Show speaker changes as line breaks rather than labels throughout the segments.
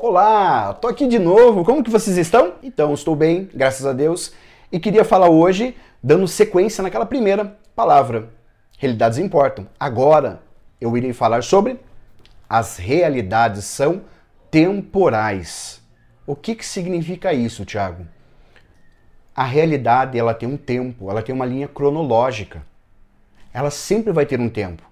Olá, tô aqui de novo. Como que vocês estão? Então, estou bem, graças a Deus. E queria falar hoje, dando sequência naquela primeira palavra. Realidades importam. Agora, eu irei falar sobre as realidades são temporais. O que, que significa isso, Tiago? A realidade ela tem um tempo, ela tem uma linha cronológica. Ela sempre vai ter um tempo.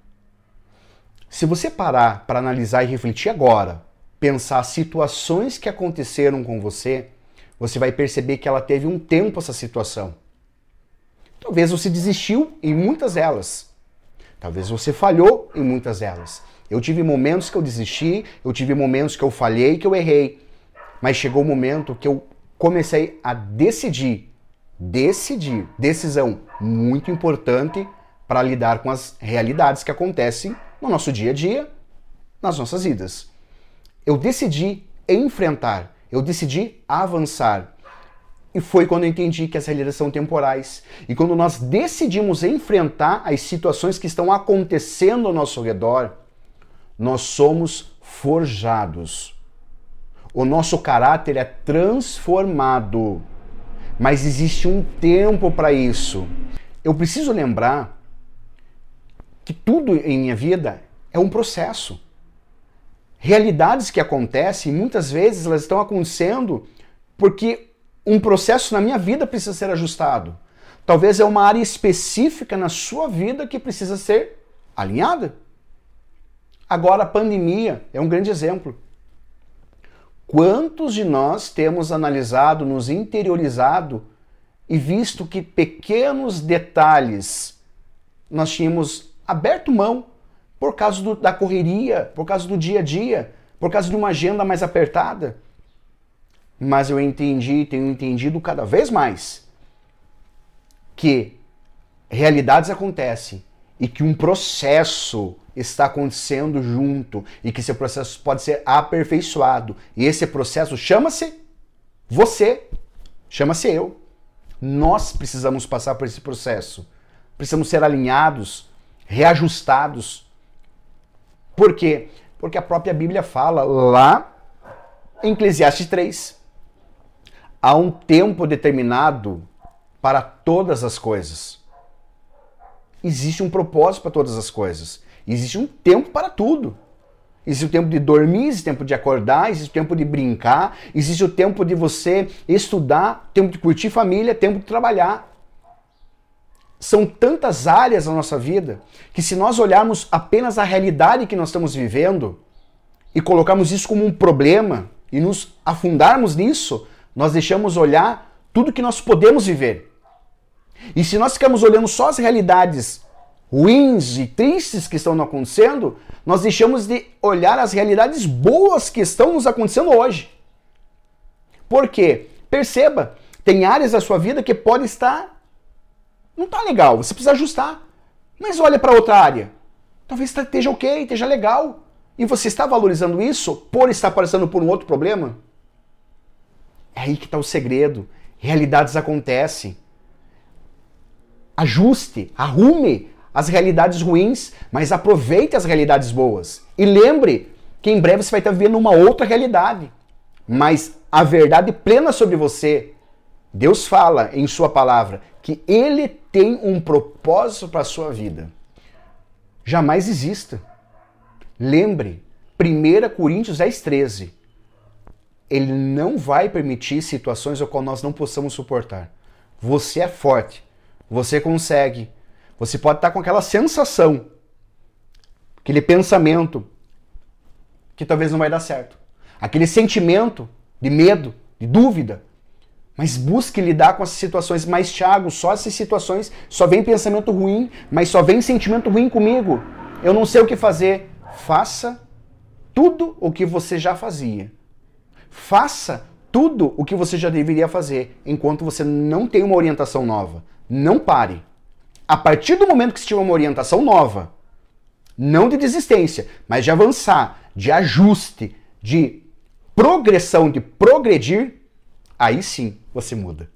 Se você parar para analisar e refletir agora, pensar situações que aconteceram com você, você vai perceber que ela teve um tempo essa situação. Talvez você desistiu em muitas delas. Talvez você falhou em muitas delas. Eu tive momentos que eu desisti, eu tive momentos que eu falhei, que eu errei. Mas chegou o um momento que eu comecei a decidir, decidir, decisão muito importante para lidar com as realidades que acontecem no nosso dia a dia, nas nossas vidas. Eu decidi enfrentar, eu decidi avançar. E foi quando eu entendi que as realidades são temporais. E quando nós decidimos enfrentar as situações que estão acontecendo ao nosso redor, nós somos forjados. O nosso caráter é transformado. Mas existe um tempo para isso. Eu preciso lembrar que tudo em minha vida é um processo. Realidades que acontecem, muitas vezes elas estão acontecendo porque um processo na minha vida precisa ser ajustado. Talvez é uma área específica na sua vida que precisa ser alinhada. Agora, a pandemia é um grande exemplo. Quantos de nós temos analisado, nos interiorizado e visto que pequenos detalhes nós tínhamos aberto mão por causa do, da correria, por causa do dia a dia, por causa de uma agenda mais apertada? Mas eu entendi, tenho entendido cada vez mais que realidades acontecem e que um processo está acontecendo junto e que esse processo pode ser aperfeiçoado. E esse processo chama-se você, chama-se eu. Nós precisamos passar por esse processo. Precisamos ser alinhados, reajustados. Por quê? Porque a própria Bíblia fala lá em Eclesiastes 3. Há um tempo determinado para todas as coisas existe um propósito para todas as coisas. Existe um tempo para tudo. Existe o tempo de dormir, existe o tempo de acordar, existe o tempo de brincar, existe o tempo de você estudar, tempo de curtir família, tempo de trabalhar. São tantas áreas na nossa vida que se nós olharmos apenas a realidade que nós estamos vivendo e colocarmos isso como um problema e nos afundarmos nisso, nós deixamos olhar tudo que nós podemos viver. E se nós ficamos olhando só as realidades ruins e tristes que estão acontecendo, nós deixamos de olhar as realidades boas que estão nos acontecendo hoje. Por quê? Perceba, tem áreas da sua vida que pode estar não está legal, você precisa ajustar. Mas olha para outra área. Talvez esteja ok, esteja legal. E você está valorizando isso por estar passando por um outro problema? É aí que está o segredo. Realidades acontecem ajuste, arrume as realidades ruins, mas aproveite as realidades boas. E lembre que em breve você vai estar vivendo uma outra realidade. Mas a verdade plena sobre você, Deus fala em Sua palavra que Ele tem um propósito para a sua vida. Jamais exista. Lembre, 1 Coríntios 10, 13. Ele não vai permitir situações ao qual nós não possamos suportar. Você é forte. Você consegue. Você pode estar com aquela sensação, aquele pensamento que talvez não vai dar certo. Aquele sentimento de medo, de dúvida. Mas busque lidar com essas situações. Mas, Thiago, só essas situações, só vem pensamento ruim, mas só vem sentimento ruim comigo. Eu não sei o que fazer. Faça tudo o que você já fazia. Faça tudo o que você já deveria fazer enquanto você não tem uma orientação nova. Não pare. A partir do momento que você tiver uma orientação nova, não de desistência, mas de avançar, de ajuste, de progressão, de progredir, aí sim você muda.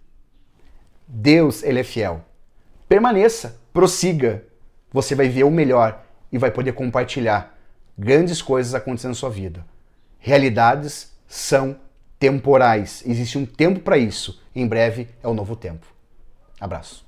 Deus, ele é fiel. Permaneça, prossiga. Você vai ver o melhor e vai poder compartilhar grandes coisas acontecendo na sua vida. Realidades são temporais. Existe um tempo para isso. Em breve é o novo tempo. Abraço.